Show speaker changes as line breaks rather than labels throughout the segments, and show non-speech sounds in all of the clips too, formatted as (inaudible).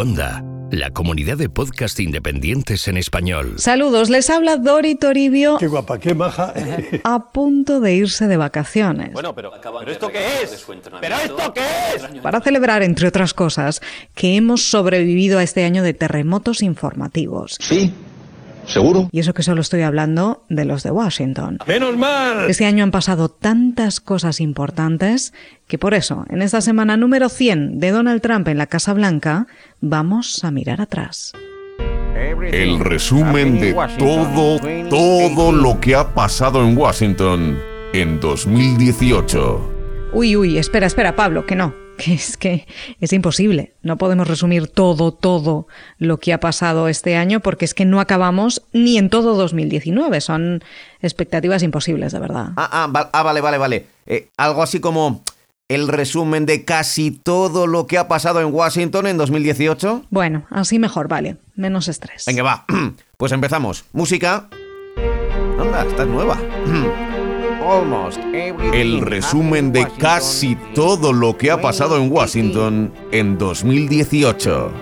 Onda, la comunidad de podcast independientes en español.
Saludos, les habla Dori Toribio.
Qué guapa, qué maja.
A punto de irse de vacaciones.
Bueno, pero, ¿pero esto qué es? ¿Pero esto qué es?
Para celebrar, entre otras cosas, que hemos sobrevivido a este año de terremotos informativos.
Sí, ¿Seguro?
Y eso que solo estoy hablando de los de Washington.
¡Menos mal!
Este año han pasado tantas cosas importantes que por eso, en esta semana número 100 de Donald Trump en la Casa Blanca, vamos a mirar atrás.
El resumen de todo, todo lo que ha pasado en Washington en 2018.
Uy, uy, espera, espera, Pablo, que no que es que es imposible. No podemos resumir todo, todo lo que ha pasado este año porque es que no acabamos ni en todo 2019. Son expectativas imposibles, de verdad.
Ah, ah, ah vale, vale, vale. Eh, algo así como el resumen de casi todo lo que ha pasado en Washington en 2018.
Bueno, así mejor, vale. Menos estrés.
Venga, va. (clears throat) Pues empezamos. Música. Anda, estás nueva. (clears throat)
El resumen de casi todo lo que ha pasado en Washington en 2018.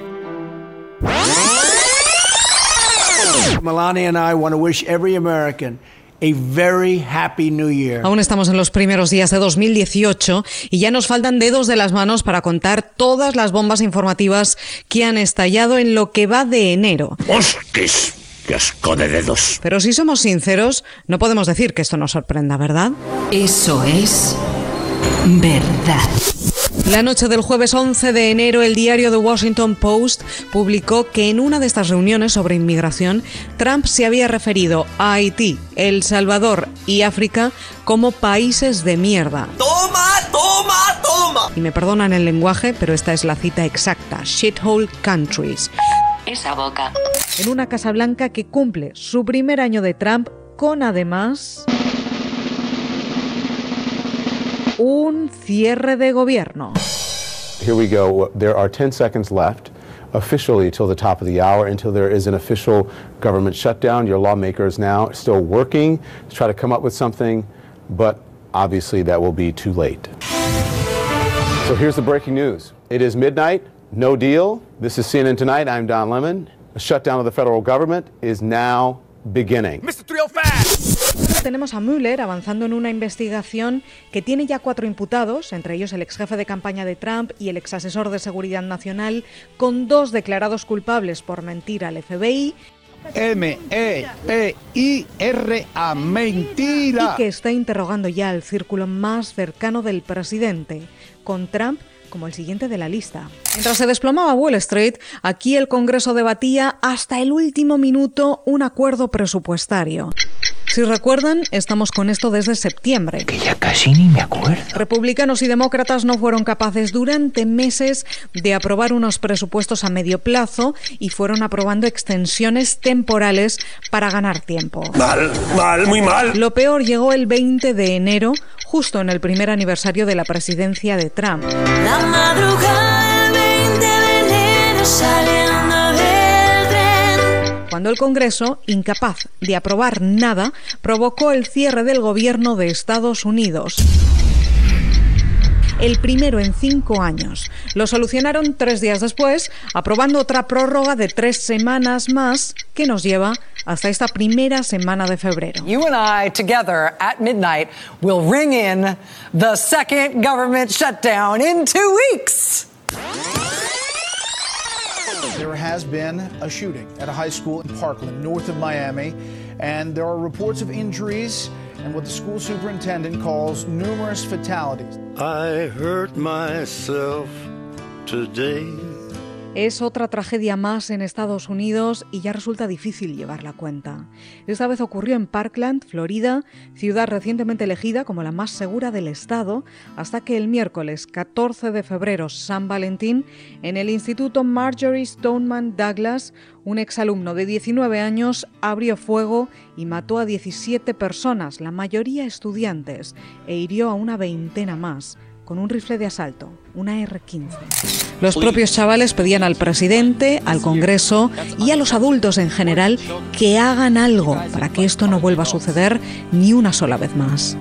Melania and I want to wish every American a very happy new year.
Aún estamos en los primeros días de 2018 y ya nos faltan dedos de las manos para contar todas las bombas informativas que han estallado en lo que va de enero.
¡Hostis! asco de dedos!
Pero si somos sinceros, no podemos decir que esto nos sorprenda, ¿verdad?
Eso es verdad.
La noche del jueves 11 de enero, el diario The Washington Post publicó que en una de estas reuniones sobre inmigración, Trump se había referido a Haití, El Salvador y África como países de mierda.
¡Toma, toma, toma!
Y me perdonan el lenguaje, pero esta es la cita exacta: shithole countries
esa boca.
En una Casa Blanca que cumple su primer año de Trump con además un cierre de gobierno.
Here we go. There are 10 seconds left officially till the top of the hour until there is an official government shutdown. Your lawmakers now still working to try to come up with something, but obviously that will be too late. So here's the breaking news. It is midnight. No deal. This is CNN Tonight. I'm Don Lemon. The shutdown of the federal government is now beginning.
Mr. 305.
Tenemos a Mueller avanzando en una investigación que tiene ya cuatro imputados, entre ellos el ex jefe de campaña de Trump y el ex asesor de seguridad nacional, con dos declarados culpables por mentir al FBI
M-E-P-I-R-A, mentira.
Y que está interrogando ya al círculo más cercano del presidente, con Trump como el siguiente de la lista. Mientras se desplomaba Wall Street, aquí el Congreso debatía hasta el último minuto un acuerdo presupuestario. Si recuerdan, estamos con esto desde septiembre.
Que ya casi ni me acuerdo.
Republicanos y demócratas no fueron capaces durante meses de aprobar unos presupuestos a medio plazo y fueron aprobando extensiones temporales para ganar tiempo.
Mal, mal, muy mal.
Lo peor llegó el 20 de enero, justo en el primer aniversario de la presidencia de Trump.
La madrugada del 20 de enero saliendo del tren.
Cuando el Congreso, incapaz de aprobar nada, provocó el cierre del gobierno de Estados Unidos el primero en cinco años. Lo solucionaron tres días después, aprobando otra prórroga de tres semanas más que nos lleva hasta esta primera semana de febrero.
You and I together at midnight will ring in the second government shutdown in two weeks.
There has been a shooting at a high school in Parkland, north of Miami, and there are reports of injuries and what the school superintendent calls numerous fatalities.
I hurt myself today.
Es otra tragedia más en Estados Unidos y ya resulta difícil llevar la cuenta. Esta vez ocurrió en Parkland, Florida, ciudad recientemente elegida como la más segura del estado, hasta que el miércoles 14 de febrero, San Valentín, en el Instituto Marjorie Stoneman Douglas, un exalumno de 19 años abrió fuego y mató a 17 personas, la mayoría estudiantes, e hirió a una veintena más con un rifle de asalto, una R-15. Los propios chavales pedían al presidente, al Congreso y a los adultos en general que hagan algo para que esto no vuelva a suceder ni una sola vez más.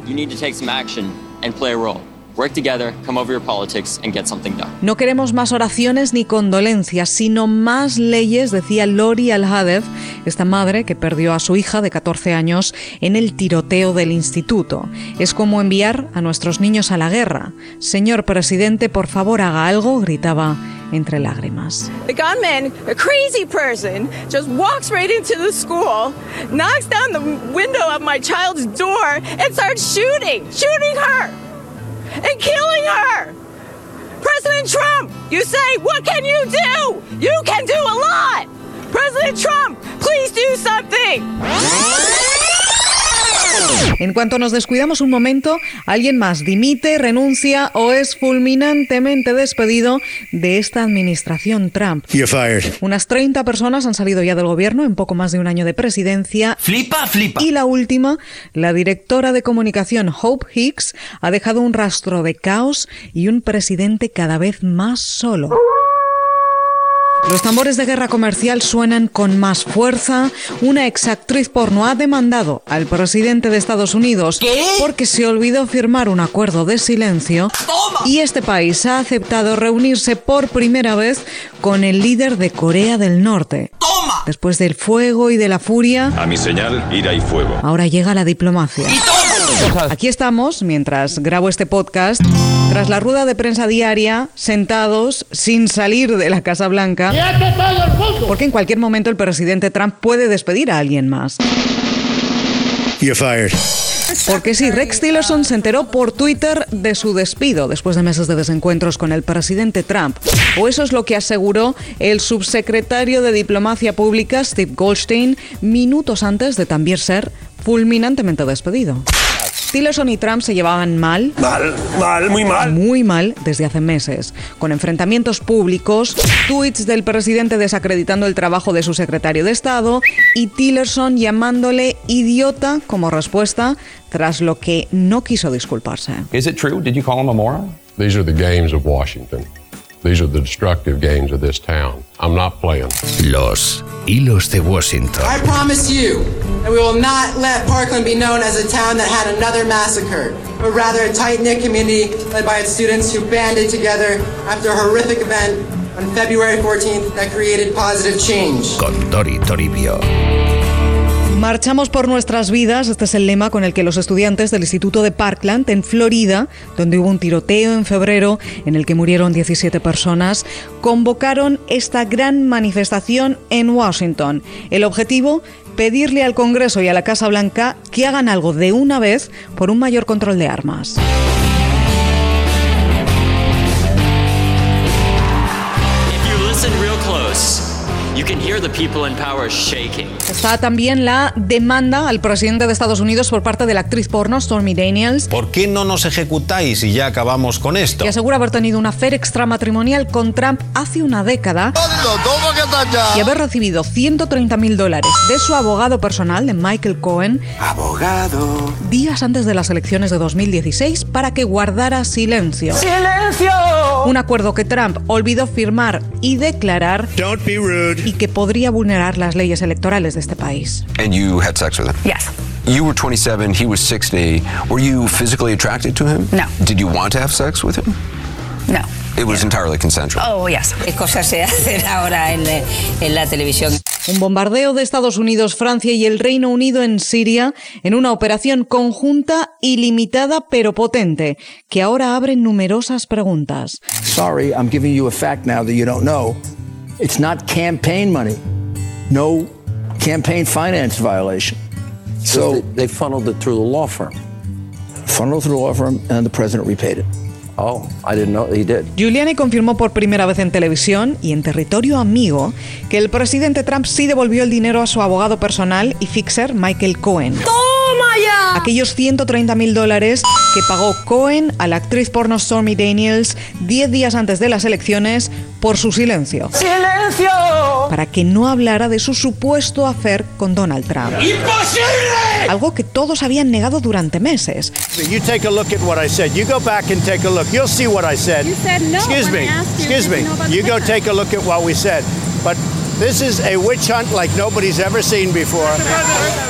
Work together, come over your politics, and get something done.
No queremos más oraciones ni condolencias, sino más leyes, decía Lori Al-Hadef, esta madre que perdió a su hija de 14 años en el tiroteo del instituto. Es como enviar a nuestros niños a la guerra. Señor presidente, por favor haga algo, gritaba entre lágrimas.
The gunman, a crazy person, just walks right into the school, knocks down the window of my child's door, and starts shooting, shooting her, and killing her. President Trump, you say, what can you do? You can do a lot. President Trump, please do something.
En cuanto nos descuidamos un momento, alguien más dimite, renuncia o es fulminantemente despedido de esta administración Trump.
You're fired.
Unas 30 personas han salido ya del gobierno en poco más de un año de presidencia.
Flipa, flipa.
Y la última, la directora de comunicación Hope Hicks, ha dejado un rastro de caos y un presidente cada vez más solo. Los tambores de guerra comercial suenan con más fuerza. Una exactriz porno ha demandado al presidente de Estados Unidos porque se olvidó firmar un acuerdo de silencio. Y este país ha aceptado reunirse por primera vez con el líder de Corea del Norte. Después del fuego y de la furia,
A mi señal, ira y fuego.
ahora llega la diplomacia. Aquí estamos, mientras grabo este podcast, tras la rueda de prensa diaria, sentados, sin salir de la Casa Blanca, porque en cualquier momento el presidente Trump puede despedir a alguien más.
You're fired.
Porque sí, Rex Tillerson se enteró por Twitter de su despido después de meses de desencuentros con el presidente Trump. O eso es lo que aseguró el subsecretario de Diplomacia Pública, Steve Goldstein, minutos antes de también ser fulminantemente despedido. Tillerson y Trump se llevaban mal.
Mal, mal, muy mal.
Muy mal desde hace meses, con enfrentamientos públicos, tweets del presidente desacreditando el trabajo de su secretario de Estado y Tillerson llamándole idiota como respuesta, tras lo que no quiso disculparse.
Is it true? Did you call him a moron?
These are the games of Washington. These are the destructive games of this town. I'm not playing.
Los hilos de Washington.
I promise you that we will not let Parkland be known as a town that had another massacre, but rather a tight knit community led by its students who banded together after a horrific event on February 14th that created positive change.
Con Tori Toribio.
Marchamos por nuestras vidas, este es el lema con el que los estudiantes del Instituto de Parkland, en Florida, donde hubo un tiroteo en febrero en el que murieron 17 personas, convocaron esta gran manifestación en Washington. El objetivo, pedirle al Congreso y a la Casa Blanca que hagan algo de una vez por un mayor control de armas. Está también la demanda al presidente de Estados Unidos por parte de la actriz porno Stormy Daniels,
¿Por qué no nos ejecutáis y ya acabamos con esto?
que asegura haber tenido una affair extramatrimonial con Trump hace una década y haber recibido 130 mil dólares de su abogado personal, de Michael Cohen,
Abogado.
días antes de las elecciones de 2016 para que guardara silencio.
¡Silencio!
Un acuerdo que Trump olvidó firmar y declarar
Don't be rude.
y que podría vulnerar las leyes electorales de este país.
And you had sex with him?
Yes.
You were 27, he was 60. Were you physically attracted to him?
No.
Did you want to have sex with him?
No.
It was entirely consensual.
Oh, yes.
¿Qué cosas se (laughs) hacen ahora en, eh, en la televisión?
Un bombardeo de Estados Unidos, Francia y el Reino Unido en Siria en una operación conjunta ilimitada pero potente, que ahora abre numerosas preguntas.
Sorry, I'm giving you a fact now that you don't know. It's not campaign money. No campaign finance violation. So
they, they funneled it through the law firm.
funneled through the law firm and the president repaid it.
Oh, I didn't know he did.
Giuliani confirmó por primera vez en televisión y en territorio amigo que el presidente Trump sí devolvió el dinero a su abogado personal y fixer Michael Cohen.
¡Toma ya!
Aquellos 130 mil dólares que pagó Cohen a la actriz porno Stormy Daniels 10 días antes de las elecciones por su silencio.
¡Silencio!
Para que no hablara de su supuesto affair con Donald Trump.
¡Imposible!
Algo que todos habían negado durante meses.
You take a look at what I said. You go back and take a look. You'll see what I said.
You said no
Excuse me. Excuse me.
you
go take a look at what we said. But
This is a witch hunt like nobody's ever seen before.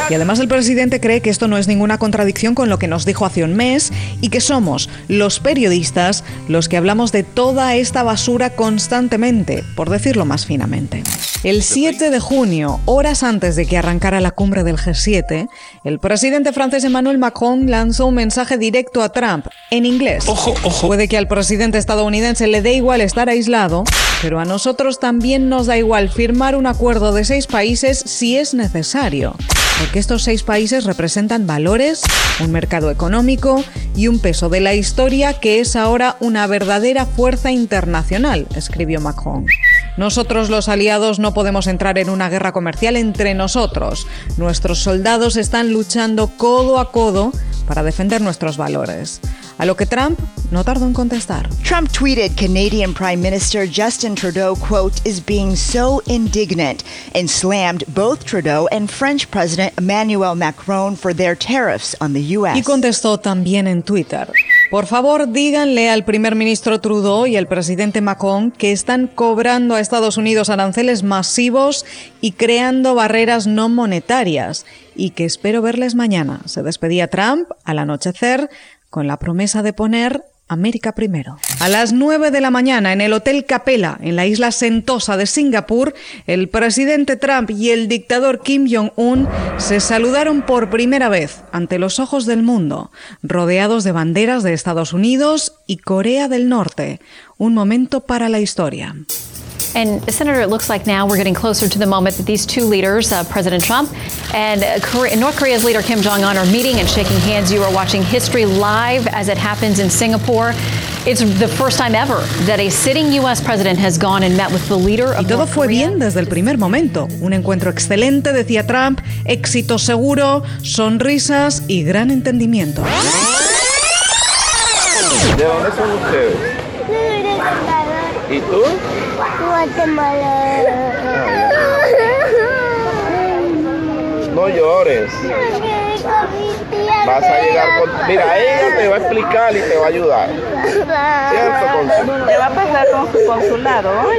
Y además el presidente cree que esto no es ninguna contradicción con lo que nos dijo hace un mes y que somos los periodistas los que hablamos de toda esta basura constantemente, por decirlo más finamente. El 7 de junio, horas antes de que arrancara la cumbre del G7, el presidente francés Emmanuel Macron lanzó un mensaje directo a Trump en inglés. Ojo, ojo. Puede que al presidente estadounidense le dé igual estar aislado, pero a nosotros también nos da igual firmar un acuerdo de seis países si es necesario. Porque estos seis países representan valores, un mercado económico y un peso de la historia que es ahora una verdadera fuerza internacional, escribió Macron. Nosotros los aliados no podemos entrar en una guerra comercial entre nosotros. Nuestros soldados están luchando codo a codo para defender nuestros valores. A lo que Trump no tardó en contestar.
Trump tweeted Canadian Prime Minister Justin Trudeau, quote, is being so indignant and slammed both Trudeau and French President Emmanuel Macron for their tariffs on the U.S.
Y contestó también en Twitter. Por favor, díganle al primer ministro Trudeau y al presidente Macron que están cobrando a Estados Unidos aranceles masivos y creando barreras no monetarias y que espero verles mañana. Se despedía Trump al anochecer con la promesa de poner América primero. A las 9 de la mañana en el Hotel Capella, en la isla Sentosa de Singapur, el presidente Trump y el dictador Kim Jong-un se saludaron por primera vez ante los ojos del mundo, rodeados de banderas de Estados Unidos y Corea del Norte. Un momento para la historia.
And Senator, it looks like now we're getting closer to the moment that these two leaders, uh, President Trump and uh, Korea, North Korea's leader Kim Jong Un, are meeting and shaking hands. You are watching history live as it happens in Singapore. It's the first time ever that a sitting U.S. president has gone and met with the leader of
Y todo
North
fue
Korea.
bien desde el primer momento. Un encuentro excelente, decía Trump, éxito seguro, sonrisas y gran entendimiento.
¿De dónde son ustedes? ¿Y tú? No llores. Vas a llegar con... Mira, ella te va a explicar y te va a ayudar. ¿Cierto?
¿Qué va a pasar con su consulado hoy?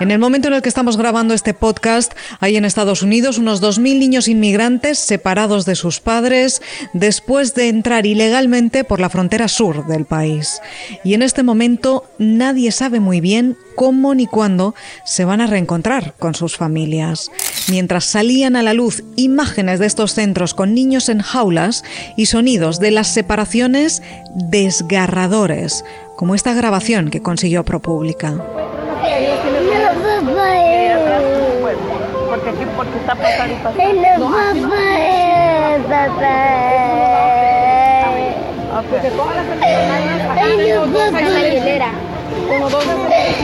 En el momento en el que estamos grabando este podcast, hay en Estados Unidos unos 2.000 niños inmigrantes separados de sus padres después de entrar ilegalmente por la frontera sur del país. Y en este momento nadie sabe muy bien cómo ni cuándo se van a reencontrar con sus familias. Mientras salían a la luz imágenes de estos centros con niños en jaulas y sonidos de las separaciones desgarradores, como esta grabación que consiguió ProPublica.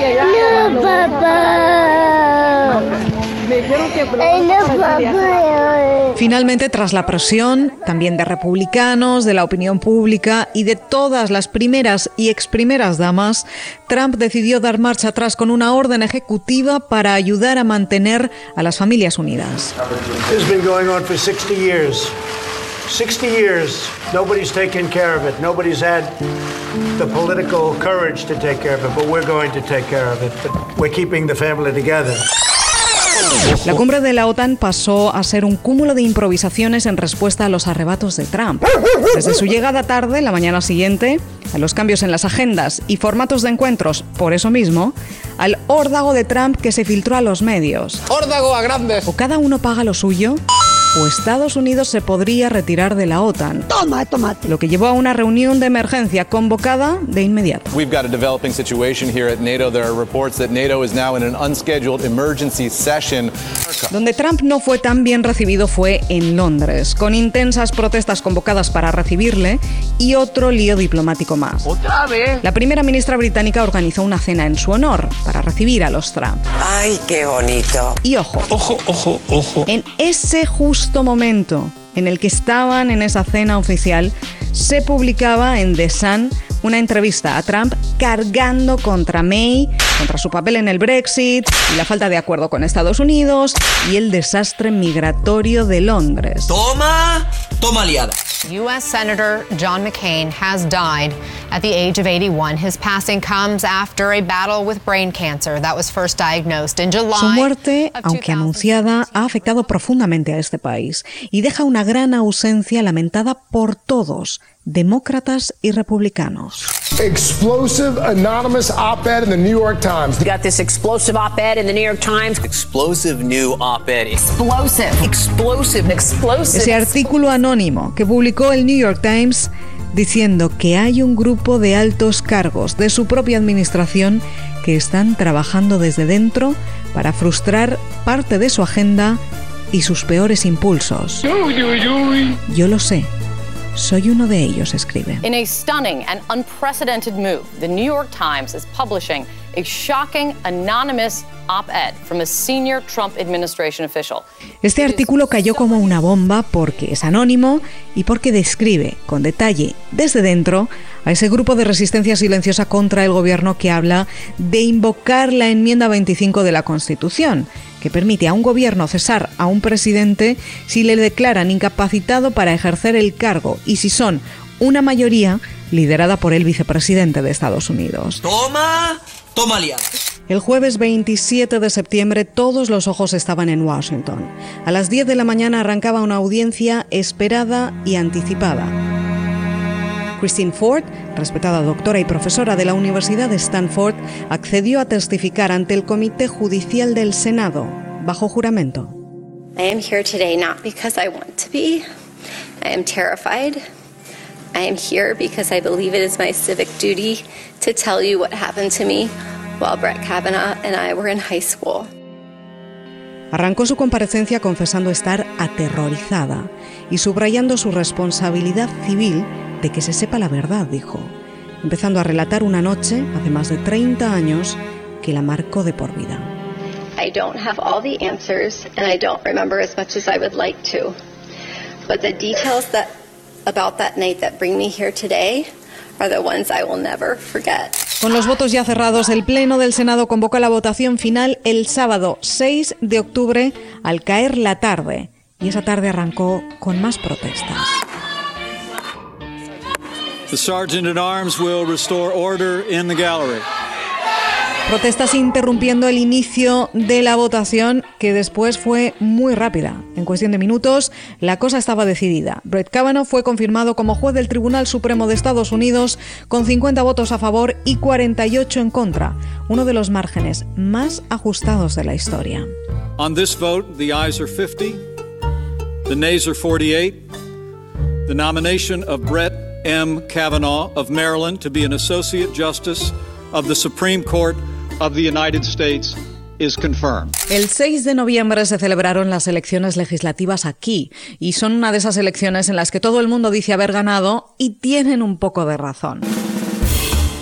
No,
lo-
papá.
Finalmente, tras la presión también de republicanos, de la opinión pública y de todas las primeras y exprimeras damas, Trump decidió dar marcha atrás con una orden ejecutiva para ayudar a mantener a las familias unidas.
This has been going on for 60 years. 60 years. Nobody's taken care of it. Nobody's had the political courage to take care of it, but we're going to take care of it. But we're keeping the family together.
La cumbre de la OTAN pasó a ser un cúmulo de improvisaciones en respuesta a los arrebatos de Trump. Desde su llegada tarde, la mañana siguiente, a los cambios en las agendas y formatos de encuentros, por eso mismo, al órdago de Trump que se filtró a los medios.
¡Órdago a grandes!
O cada uno paga lo suyo, o Estados Unidos se podría retirar de la OTAN.
Toma, tomate.
Lo que llevó a una reunión de emergencia convocada de inmediato.
We've got a developing situation here at NATO. There are reports that NATO is now in an unscheduled emergency session.
Donde Trump no fue tan bien recibido fue en Londres, con intensas protestas convocadas para recibirle y otro lío diplomático más.
¡Otra vez!
La primera ministra británica organizó una cena en su honor para recibir a los Trump.
Ay, qué bonito.
Y ojo, ojo, ojo, ojo. En ese justo momento en el que estaban en esa cena oficial, se publicaba en The Sun una entrevista a Trump cargando contra May, contra su papel en el Brexit y la falta de acuerdo con Estados Unidos y el desastre migratorio de Londres.
Toma, toma liada.
U.S. Senator John McCain has died at the age of 81. His passing comes after a battle with brain cancer that was first diagnosed in July.
Su muerte, aunque anunciada, ha afectado profundamente a este país y deja una gran ausencia lamentada por todos, demócratas y republicanos.
Explosive anonymous op-ed in the New York Times.
We got this explosive op-ed in the New York Times.
Explosive new op-ed.
Explosive. Explosive. Explosive.
Ese artículo anónimo que publicó el New York Times diciendo que hay un grupo de altos cargos de su propia administración que están trabajando desde dentro para frustrar parte de su agenda y sus peores impulsos. Yo lo sé. Soy uno de ellos, escribe.
In a stunning and unprecedented move, the New York Times is publishing a shocking anonymous op-ed from a senior Trump administration official.
Este artículo cayó como una bomba porque es anónimo y porque describe con detalle desde dentro a ese grupo de resistencia silenciosa contra el gobierno que habla de invocar la enmienda 25 de la Constitución, que permite a un gobierno cesar a un presidente si le declaran incapacitado para ejercer el cargo y si son una mayoría liderada por el vicepresidente de Estados Unidos.
Toma, toma.
El jueves 27 de septiembre todos los ojos estaban en Washington. A las 10 de la mañana arrancaba una audiencia esperada y anticipada. Christine Ford, respetada doctora y profesora de la Universidad de Stanford, accedió a testificar ante el Comité Judicial del Senado, bajo juramento.
I am here today not because I want to be. I am terrified. I am here because I believe it is my civic duty to tell you what happened to me while Brett Kavanaugh and I were in high school.
Arrancó su comparecencia confesando estar aterrorizada y subrayando su responsabilidad civil de que se sepa la verdad, dijo, empezando a relatar una noche, hace más de 30 años, que la marcó de por vida.
I don't have all the answers and I don't remember as much as I would like to. But the details that about that night that bring me here today are the ones I will never forget.
Con los votos ya cerrados, el Pleno del Senado convoca la votación final el sábado 6 de octubre al caer la tarde. Y esa tarde arrancó con más protestas.
The sergeant at arms will restore order in the gallery.
Protestas interrumpiendo el inicio de la votación, que después fue muy rápida. En cuestión de minutos, la cosa estaba decidida. Brett Kavanaugh fue confirmado como juez del Tribunal Supremo de Estados Unidos con 50 votos a favor y 48 en contra, uno de los márgenes más ajustados de la historia.
On this vote, the ayes are 50, the nays are 48. The nomination of Brett M. Kavanaugh of Maryland to be an Associate Justice of the Supreme Court of the United States is confirmed.
El 6 de noviembre se celebraron las elecciones legislativas aquí y son una de esas elecciones en las que todo el mundo dice haber ganado y tienen un poco de razón.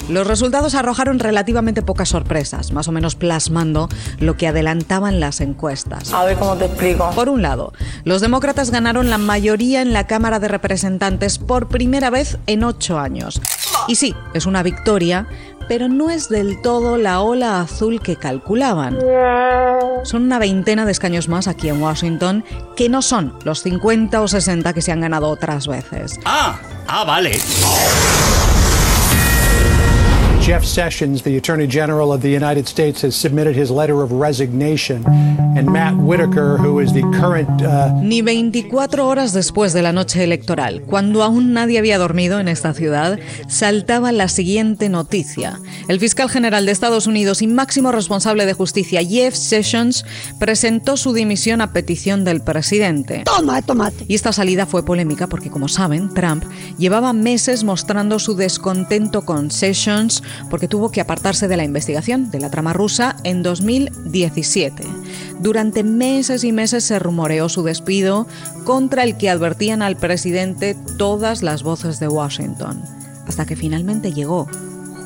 Los resultados arrojaron relativamente pocas sorpresas, más o menos plasmando lo que adelantaban las encuestas.
A ver cómo te explico.
Por un lado, los demócratas ganaron la mayoría en la Cámara de Representantes por primera vez en ocho años. Y sí, es una victoria, pero no es del todo la ola azul que calculaban. Son una veintena de escaños más aquí en Washington, que no son los 50 o 60 que se han ganado otras veces.
Ah, ah, vale.
Jeff Sessions, the Attorney General of the United States, has submitted his letter of resignation. And Matt Whitaker, who is the current. Uh...
Ni 24 horas después de la noche electoral, cuando aún nadie había dormido en esta ciudad, saltaba la siguiente noticia. El fiscal general de Estados Unidos y máximo responsable de justicia, Jeff Sessions, presentó su dimisión a petición del presidente.
Toma, tomate.
Y esta salida fue polémica porque, como saben, Trump llevaba meses mostrando su descontento con Sessions porque tuvo que apartarse de la investigación de la trama rusa en 2017. Durante meses y meses se rumoreó su despido, contra el que advertían al presidente todas las voces de Washington, hasta que finalmente llegó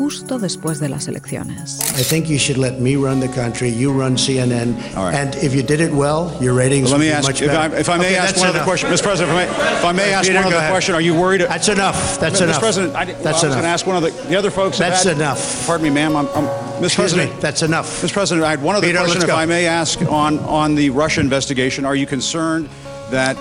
justo después de las elecciones.
I think you should let me run the country, you run CNN, and if you did it well, your ratings
Well, let me
would be
ask,
much
if
better.
I, if I may
Okay,
ask
that's
one other question, Mr. President, if I may, if I may ask
Peter,
one other
ahead.
question, are you worried?
That's enough. That's
Mr.
enough.
President, I,
That's
well, I was going to ask one of the, the other folks.
That's
had-
enough.
Pardon me, ma'am. I'm, I'm, Mr.
Excuse
President,
me. That's enough.
Mr. President, I had one other
Peter,
question, if
go.
I may ask, on, on the Russia investigation. Are you concerned that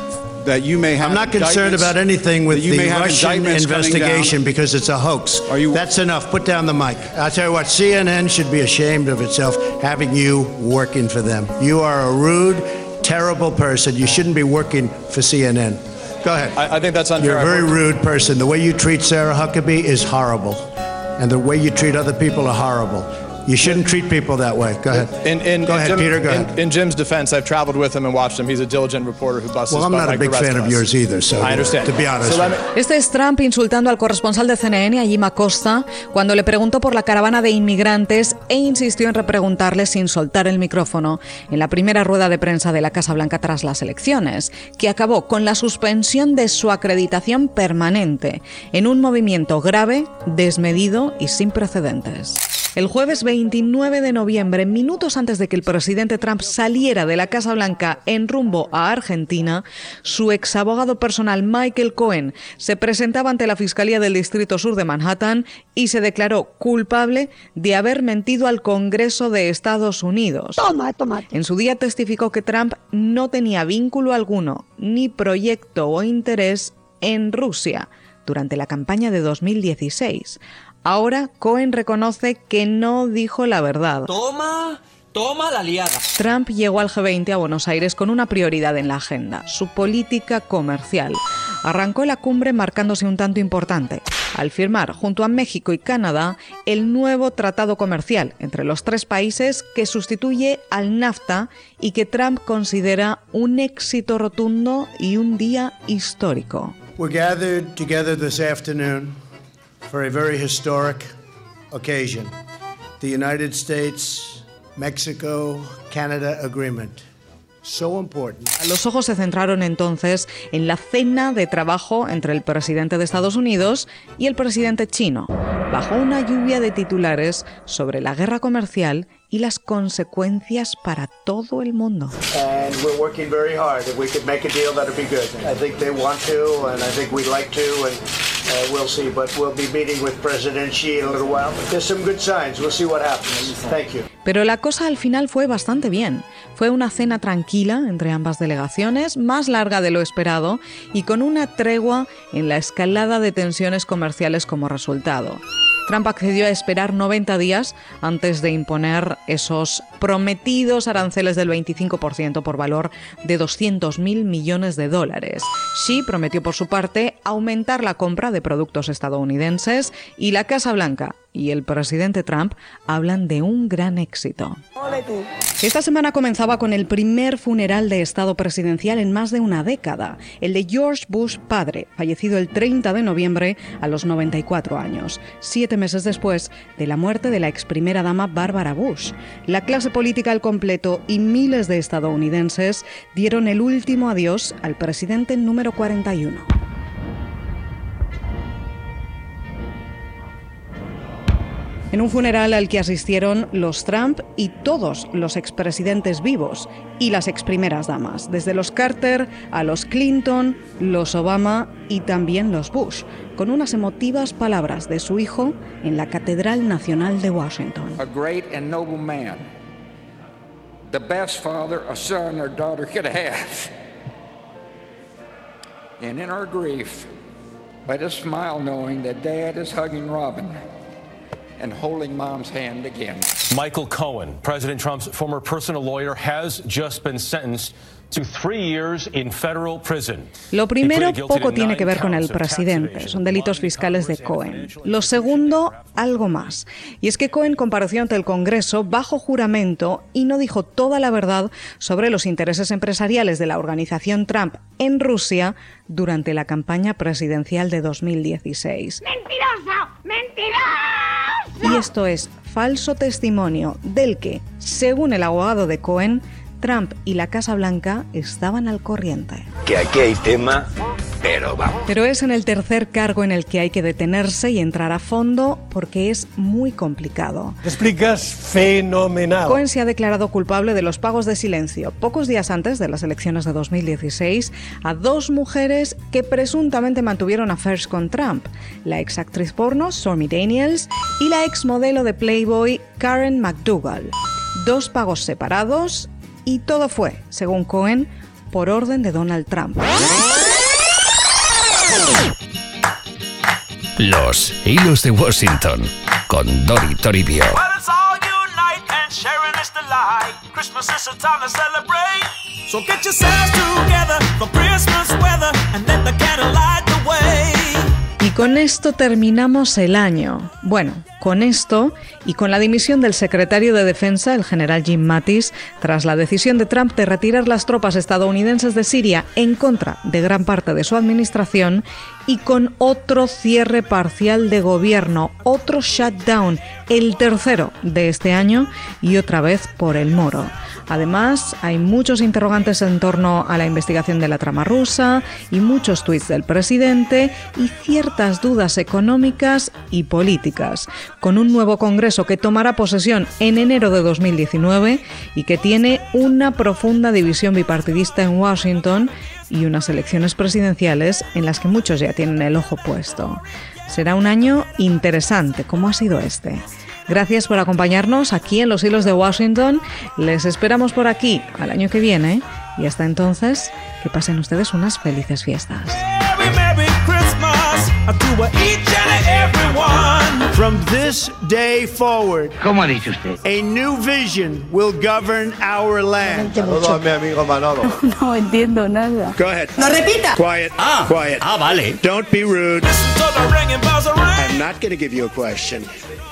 that you may have.
I'm not concerned about anything with
you
the
may have
Russian investigation because it's a hoax. That's enough. Put down the mic. I'll tell you what, CNN should be ashamed of itself having you working for them. You are a rude, terrible person. You shouldn't be working for CNN. Go ahead.
I, I think that's unfair.
You're a very rude person. The way you treat Sarah Huckabee is horrible. And the way you treat other people are horrible. You shouldn't treat people that way. Go ahead.
In, in,
Go
in
ahead,
Jim-
Peter. Go ahead.
In, Jim's defense, I've traveled with him and watched him. He's a diligent reporter who busts
Well,
his
I'm not a
like the
big fan
of
of yours either, so
I understand.
to be honest.
So
Este es Trump insultando al corresponsal de CNN, a Jim Acosta, cuando le preguntó por la caravana de inmigrantes e insistió en repreguntarle sin soltar el micrófono en la primera rueda de prensa de la Casa Blanca tras las elecciones, que acabó con la suspensión de su acreditación permanente, en un movimiento grave, desmedido y sin precedentes. El jueves 29 de noviembre, minutos antes de que el presidente Trump saliera de la Casa Blanca en rumbo a Argentina, su exabogado personal Michael Cohen se presentaba ante la Fiscalía del Distrito Sur de Manhattan y se declaró culpable de haber mentido al Congreso de Estados Unidos.
Toma, toma.
En su día testificó que Trump no tenía vínculo alguno, ni proyecto o interés en Rusia durante la campaña de 2016. Ahora Cohen reconoce que no dijo la verdad.
Toma, toma la liada.
Trump llegó al G20 a Buenos Aires con una prioridad en la agenda, su política comercial. Arrancó la cumbre marcándose un tanto importante, al firmar junto a México y Canadá el nuevo tratado comercial entre los tres países que sustituye al NAFTA y que Trump considera un éxito rotundo y un día histórico.
We're gathered together this afternoon for a very historic occasion the United States Mexico Canada Agreement. So important.
Los ojos se centraron entonces en la cena de trabajo entre el presidente de Estados Unidos y el presidente chino, bajo una lluvia de titulares sobre la guerra comercial y las consecuencias para todo el mundo.
And uh, we'll see. But we'll be meeting with President Xi in a little while. There's some good signs. We'll see what happens. Thank you.
Pero la cosa al final fue bastante bien. Fue una cena tranquila entre ambas delegaciones, más larga de lo esperado y con una tregua en la escalada de tensiones comerciales como resultado. Trump accedió a esperar 90 días antes de imponer esos prometidos aranceles del 25% por valor de 200 mil millones de dólares. Xi prometió por su parte aumentar la compra de productos estadounidenses y la Casa Blanca y el presidente Trump hablan de un gran éxito. Esta semana comenzaba con el primer funeral de Estado presidencial en más de una década, el de George Bush padre, fallecido el 30 de noviembre a los 94 años, siete meses después de la muerte de la ex primera dama Barbara Bush. La clase política al completo y miles de estadounidenses dieron el último adiós al presidente número 41. En un funeral al que asistieron los Trump y todos los expresidentes vivos y las exprimeras damas, desde los Carter a los Clinton, los Obama y también los Bush, con unas emotivas palabras de su hijo en la Catedral Nacional de Washington.
a great and noble man, the best father a son or daughter could have. And in our grief, let us smile knowing that Dad is hugging Robin and holding Mom's hand again.
Michael Cohen, President Trump's former personal lawyer, has just been sentenced to three years in federal prison.
Lo primero poco
to
tiene que ver con el presidente, son delitos fiscales de Cohen. Lo segundo, algo más. Y es que Cohen compareció ante el Congreso bajo juramento y no dijo toda la verdad sobre los intereses empresariales de la organización Trump en Rusia durante la campaña presidencial de 2016.
¡Mentiroso! ¡Mentiroso!
Y esto es falso testimonio del que, según el abogado de Cohen, Trump y la Casa Blanca estaban al corriente.
Que aquí hay tema, pero vamos.
Pero es en el tercer cargo en el que hay que detenerse y entrar a fondo porque es muy complicado.
Te explicas fenomenal.
Cohen se ha declarado culpable de los pagos de silencio pocos días antes de las elecciones de 2016 a dos mujeres que presuntamente mantuvieron affairs con Trump, la ex actriz porno Stormy Daniels y la ex modelo de Playboy Karen McDougall. Dos pagos separados y todo fue, según Cohen, por orden de Donald Trump.
Los hilos de Washington con Dori Toribio.
So get yourselves together for Christmas weather and let the candle light the way.
Y con esto terminamos el año. Bueno, con esto y con la dimisión del secretario de Defensa, el general Jim Mattis, tras la decisión de Trump de retirar las tropas estadounidenses de Siria en contra de gran parte de su administración y con otro cierre parcial de gobierno, otro shutdown, el tercero de este año y otra vez por el moro. Además, hay muchos interrogantes en torno a la investigación de la trama rusa y muchos tuits del presidente y ciertas dudas económicas y políticas, con un nuevo Congreso que tomará posesión en enero de 2019 y que tiene una profunda división bipartidista en Washington y unas elecciones presidenciales en las que muchos ya tienen el ojo puesto. Será un año interesante, como ha sido este. Gracias por acompañarnos aquí en los hilos de Washington. Les esperamos por aquí al año que viene y hasta entonces que pasen ustedes unas felices fiestas.
From this day forward,
¿Cómo ha dicho usted?
a new vision will govern our land.
Saludos a mi amigo Manolo. (laughs)
No entiendo nada.
Go ahead.
No repita.
Quiet.
Ah.
Quiet.
Ah, vale.
Don't be rude.
So the ringing bells are.
I'm not going to give you a question.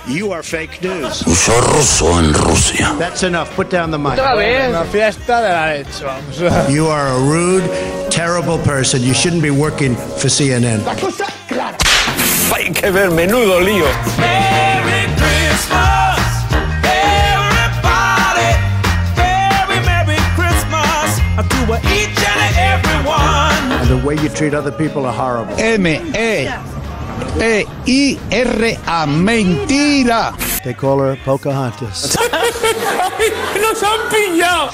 You are fake news.
Usó ruso en Rusia.
That's enough. Put down the mic.
Una fiesta de la leche.
You are a rude, terrible person. You shouldn't be working for CNN. (laughs)
Hay que ver, menudo lío.
Merry Christmas, everybody. Merry, Merry Christmas to each and every one.
And the way you treat other people are horrible.
M-E. E-I-R-A. Mentira.
They call her Pocahontas. (laughs)
¡Nos han pillado!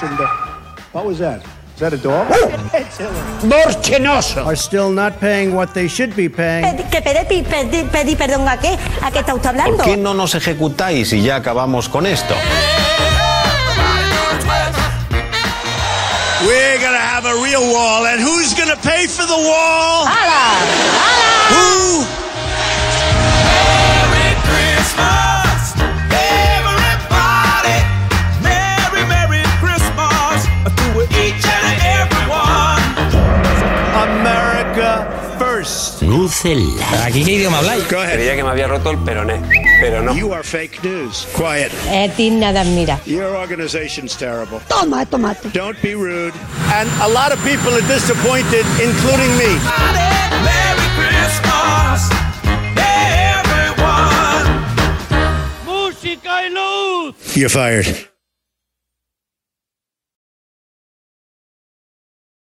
What was that? Is that a dog?
¡Borchenoso!
Are still not paying what they should be paying.
Que pedí, pedí, pedí perdón a qué? ¿A qué está usted hablando?
¿Por qué no nos ejecutáis y ya acabamos con esto?
We're gonna have a real wall, and who's gonna pay for the wall?
¡Hala! ¡Hala!
First.
¿Aquí qué idioma habláis?
Go ahead.
Creía que me había roto el peroné, pero no.
You are fake news. Quiet.
Eh, tin nada, mira.
Your organization's terrible.
Toma, tomate.
Don't be rude. And a lot of people are disappointed, including me.
Merry Christmas, everyone.
You're fired.